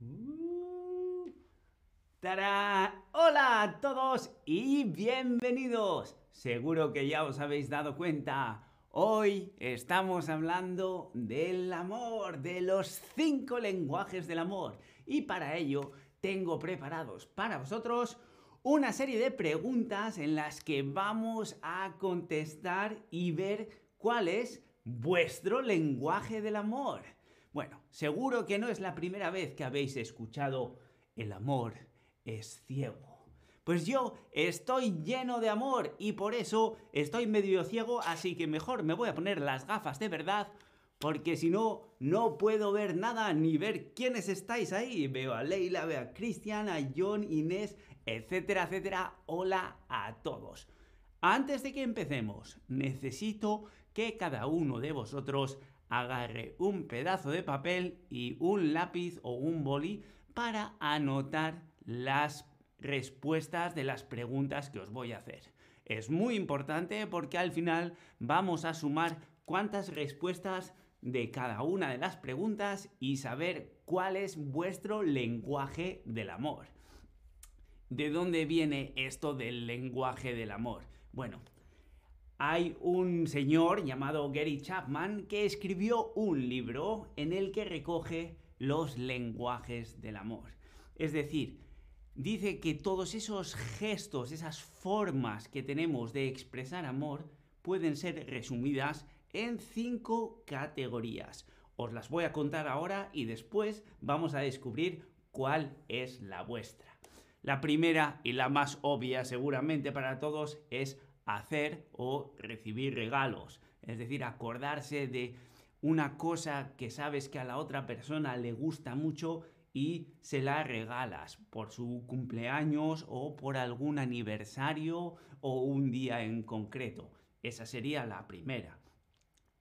Uh. Hola a todos y bienvenidos. Seguro que ya os habéis dado cuenta. Hoy estamos hablando del amor, de los cinco lenguajes del amor. Y para ello tengo preparados para vosotros una serie de preguntas en las que vamos a contestar y ver cuál es vuestro lenguaje del amor. Bueno, seguro que no es la primera vez que habéis escuchado el amor es ciego. Pues yo estoy lleno de amor y por eso estoy medio ciego, así que mejor me voy a poner las gafas de verdad, porque si no, no puedo ver nada ni ver quiénes estáis ahí. Veo a Leila, veo a Cristian, a John, Inés, etcétera, etcétera. Hola a todos. Antes de que empecemos, necesito que cada uno de vosotros agarre un pedazo de papel y un lápiz o un boli para anotar las respuestas de las preguntas que os voy a hacer. Es muy importante porque al final vamos a sumar cuántas respuestas de cada una de las preguntas y saber cuál es vuestro lenguaje del amor. ¿De dónde viene esto del lenguaje del amor? Bueno, hay un señor llamado Gary Chapman que escribió un libro en el que recoge los lenguajes del amor. Es decir, dice que todos esos gestos, esas formas que tenemos de expresar amor, pueden ser resumidas en cinco categorías. Os las voy a contar ahora y después vamos a descubrir cuál es la vuestra. La primera y la más obvia seguramente para todos es hacer o recibir regalos. Es decir, acordarse de una cosa que sabes que a la otra persona le gusta mucho y se la regalas por su cumpleaños o por algún aniversario o un día en concreto. Esa sería la primera.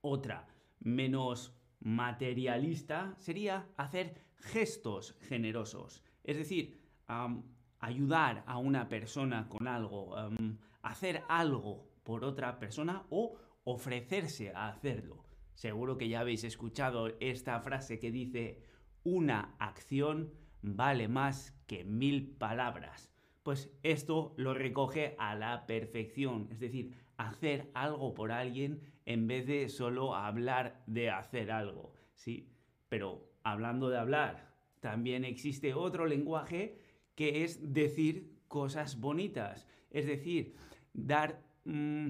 Otra, menos materialista, sería hacer gestos generosos. Es decir, ayudar a una persona con algo, hacer algo por otra persona o ofrecerse a hacerlo. Seguro que ya habéis escuchado esta frase que dice, una acción vale más que mil palabras. Pues esto lo recoge a la perfección, es decir, hacer algo por alguien en vez de solo hablar de hacer algo, ¿sí? Pero hablando de hablar, también existe otro lenguaje que es decir cosas bonitas, es decir, dar... Mm,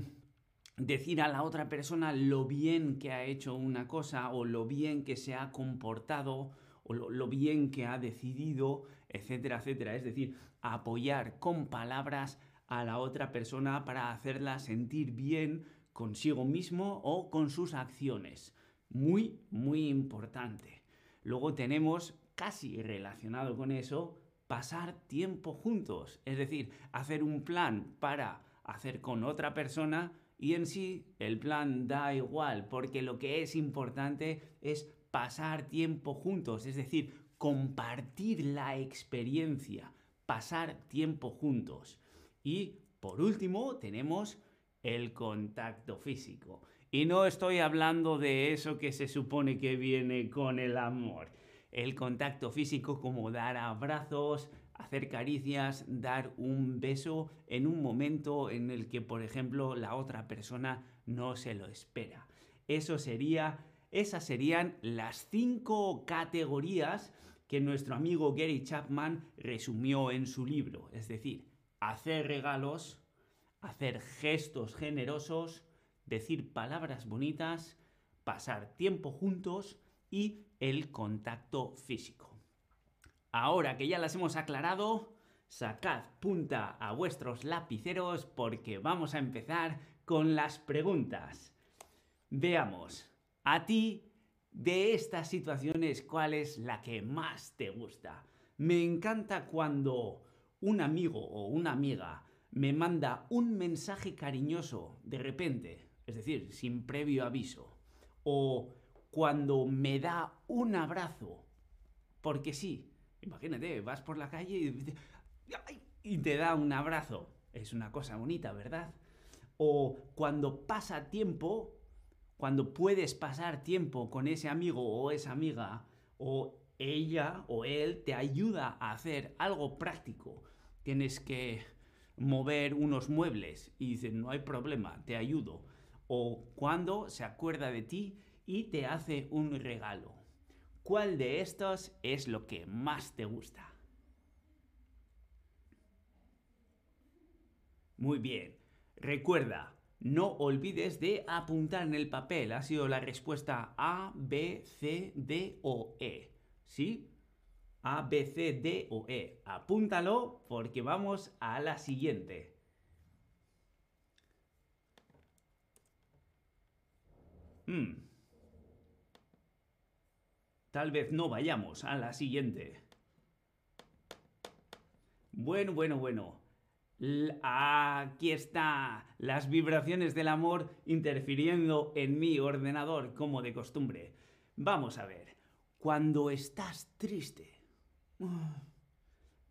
decir a la otra persona lo bien que ha hecho una cosa o lo bien que se ha comportado o lo, bien que ha decidido, etcétera, etcétera. Es decir, apoyar con palabras a la otra persona para hacerla sentir bien consigo mismo o con sus acciones. Muy, muy importante. Luego tenemos, casi relacionado con eso, pasar tiempo juntos. Es decir, hacer un plan para hacer con otra persona y en sí el plan da igual, porque lo que es importante es pasar tiempo juntos, es decir, compartir la experiencia, pasar tiempo juntos. Y por último tenemos el contacto físico. Y no estoy hablando de eso que se supone que viene con el amor. El contacto físico como dar abrazos, hacer caricias, dar un beso en un momento en el que, por ejemplo, la otra persona no se lo espera. Eso sería, esas serían las cinco categorías que nuestro amigo Gary Chapman resumió en su libro. Es decir, hacer regalos, hacer gestos generosos, decir palabras bonitas, pasar tiempo juntos y el contacto físico. Ahora que ya las hemos aclarado, sacad punta a vuestros lapiceros porque vamos a empezar con las preguntas. Veamos, a ti, de estas situaciones, ¿cuál es la que más te gusta? Me encanta cuando un amigo o una amiga me manda un mensaje cariñoso de repente, es decir, sin previo aviso, o cuando me da un abrazo, porque sí, Imagínate, vas por la calle y, te da un abrazo. Es una cosa bonita, ¿verdad? O cuando pasa tiempo, cuando puedes pasar tiempo con ese amigo o esa amiga, o ella o él te ayuda a hacer algo práctico. Tienes que mover unos muebles y dices, no hay problema, te ayudo. O cuando se acuerda de ti y te hace un regalo. ¿Cuál de estos es lo que más te gusta? Muy bien. Recuerda, no olvides de apuntar en el papel. Ha sido la respuesta A, B, C, D o E. ¿Sí? A, B, C, D o E. Apúntalo porque vamos a la siguiente. Hmm. Tal vez no vayamos a la siguiente. Bueno, bueno, bueno. Aquí está las vibraciones del amor interfiriendo en mi ordenador como de costumbre. Vamos a ver. Cuando estás triste,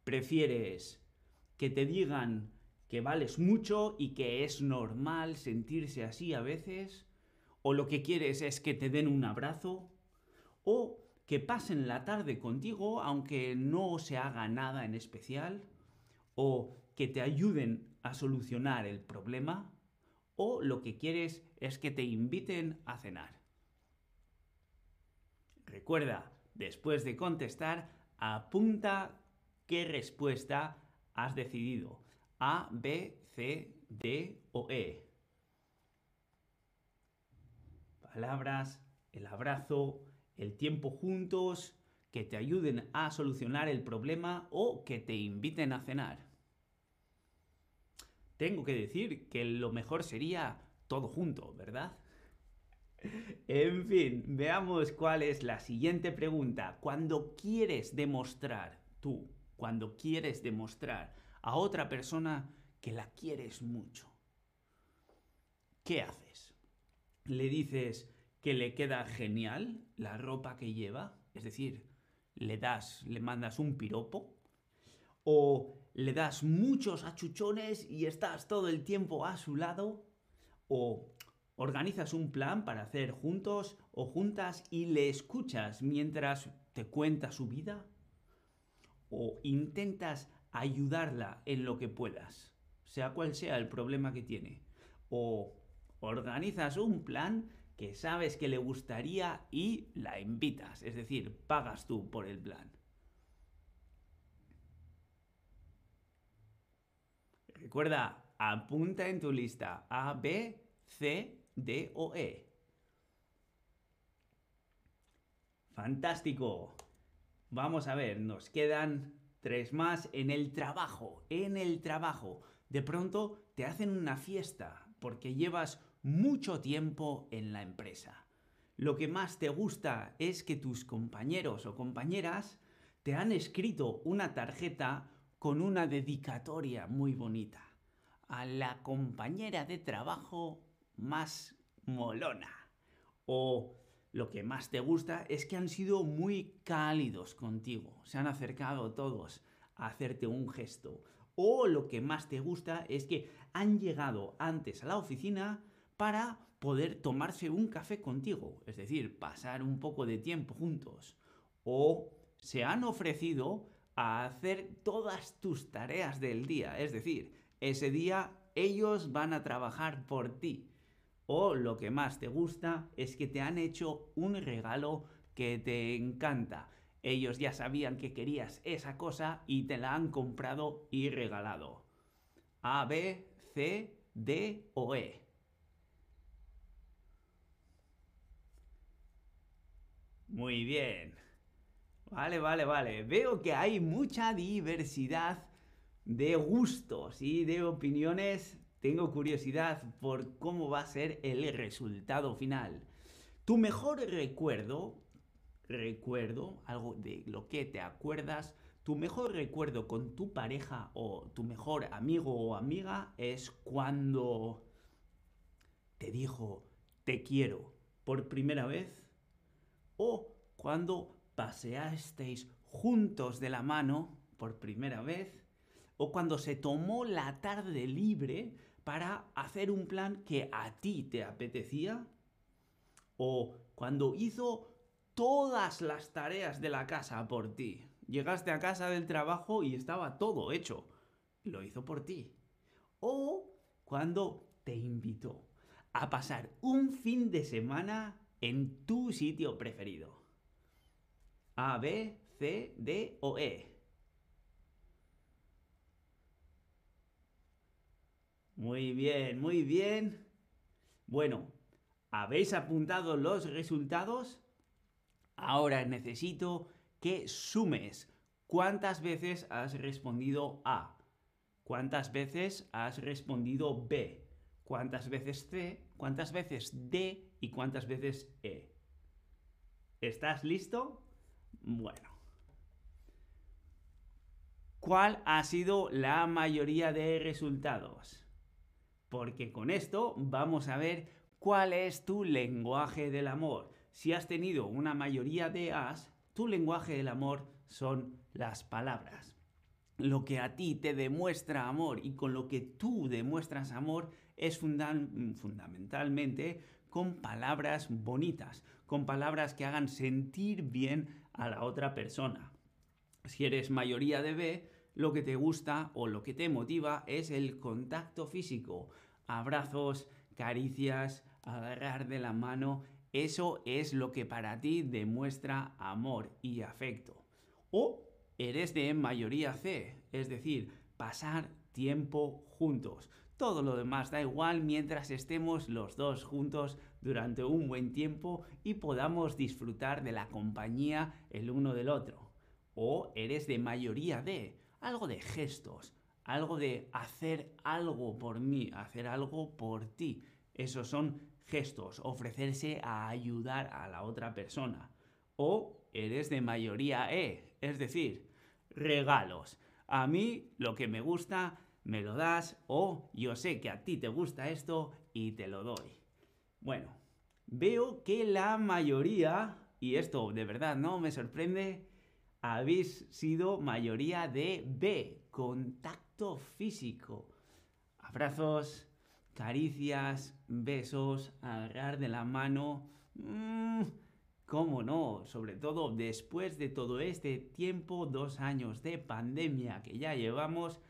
prefieres que te digan que vales mucho y que es normal sentirse así a veces, o lo que quieres es que te den un abrazo, o que pasen la tarde contigo aunque no se haga nada en especial, o que te ayuden a solucionar el problema o lo que quieres es que te inviten a cenar. Recuerda, después de contestar, apunta qué respuesta has decidido. A, B, C, D o E. Palabras, el abrazo, el tiempo juntos, que te ayuden a solucionar el problema o que te inviten a cenar tengo que decir que lo mejor sería todo junto, ¿verdad? En fin, veamos cuál es la siguiente pregunta. Cuando quieres demostrar, tú, cuando quieres demostrar a otra persona que la quieres mucho, ¿qué haces? ¿Le dices que le queda genial la ropa que lleva? Es decir, le das, le mandas un piropo o le das muchos achuchones y estás todo el tiempo a su lado, o organizas un plan para hacer juntos o juntas y le escuchas mientras te cuenta su vida, o intentas ayudarla en lo que puedas, sea cual sea el problema que tiene, o organizas un plan que sabes que le gustaría y la invitas, es decir, pagas tú por el plan. Recuerda, apunta en tu lista A, B, C, D o E. Fantástico. Vamos a ver, nos quedan tres más en el trabajo. En el trabajo. De pronto te hacen una fiesta porque llevas mucho tiempo en la empresa. Lo que más te gusta es que tus compañeros o compañeras te han escrito una tarjeta con una dedicatoria muy bonita a la compañera de trabajo más molona. O lo que más te gusta es que han sido muy cálidos contigo, se han acercado todos a hacerte un gesto. O lo que más te gusta es que han llegado antes a la oficina para poder tomarse un café contigo, es decir, pasar un poco de tiempo juntos. O se han ofrecido a hacer todas tus tareas del día. Es decir, ese día ellos van a trabajar por ti. O lo que más te gusta es que te han hecho un regalo que te encanta. Ellos ya sabían que querías esa cosa y te la han comprado y regalado. A, B, C, D o E. Muy bien. Vale, vale, vale. Veo que hay mucha diversidad de gustos y de opiniones. Tengo curiosidad por cómo va a ser el resultado final. Tu mejor recuerdo, recuerdo, algo de lo que te acuerdas, tu mejor recuerdo con tu pareja o tu mejor amigo o amiga es cuando te dijo te quiero por primera vez o cuando paseasteis juntos de la mano por primera vez, o cuando se tomó la tarde libre para hacer un plan que a ti te apetecía, o cuando hizo todas las tareas de la casa por ti. Llegaste a casa del trabajo y estaba todo hecho. Lo hizo por ti. O cuando te invitó a pasar un fin de semana en tu sitio preferido. A, B, C, D o E. Muy bien, muy bien. Bueno, ¿habéis apuntado los resultados? Ahora necesito que sumes cuántas veces has respondido A, cuántas veces has respondido B, cuántas veces C, cuántas veces D y cuántas veces E. ¿Estás listo? Bueno. ¿Cuál ha sido la mayoría de resultados? Porque con esto vamos a ver cuál es tu lenguaje del amor. Si has tenido una mayoría de As, tu lenguaje del amor son las palabras. Lo que a ti te demuestra amor y con lo que tú demuestras amor es fundamentalmente con palabras bonitas, con palabras que hagan sentir bien a la otra persona. Si eres mayoría de B, lo que te gusta o lo que te motiva es el contacto físico, abrazos, caricias, agarrar de la mano, eso es lo que para ti demuestra amor y afecto. O eres de mayoría C, es decir, pasar tiempo juntos. Todo lo demás da igual mientras estemos los dos juntos durante un buen tiempo y podamos disfrutar de la compañía el uno del otro. O eres de mayoría D, algo de gestos, algo de hacer algo por mí, hacer algo por ti. Esos son gestos, ofrecerse a ayudar a la otra persona. O eres de mayoría E, es decir, regalos. A mí lo que me gusta me lo das o yo sé que a ti te gusta esto y te lo doy. Bueno, veo que la mayoría, y esto de verdad no me sorprende, habéis sido mayoría de B, contacto físico. Abrazos, caricias, besos, agarrar de la mano. Mmm, ¿Cómo no? Sobre todo después de todo este tiempo, dos años de pandemia que ya llevamos,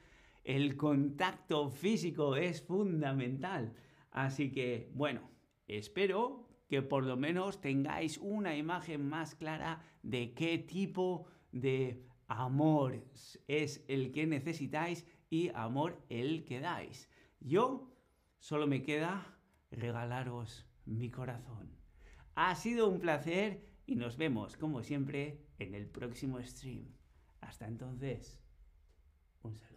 el contacto físico es fundamental. Así que, bueno, espero que por lo menos tengáis una imagen más clara de qué tipo de amor es el que necesitáis y amor el que dais. Yo solo me queda regalaros mi corazón. Ha sido un placer y nos vemos, como siempre, en el próximo stream. Hasta entonces, un saludo.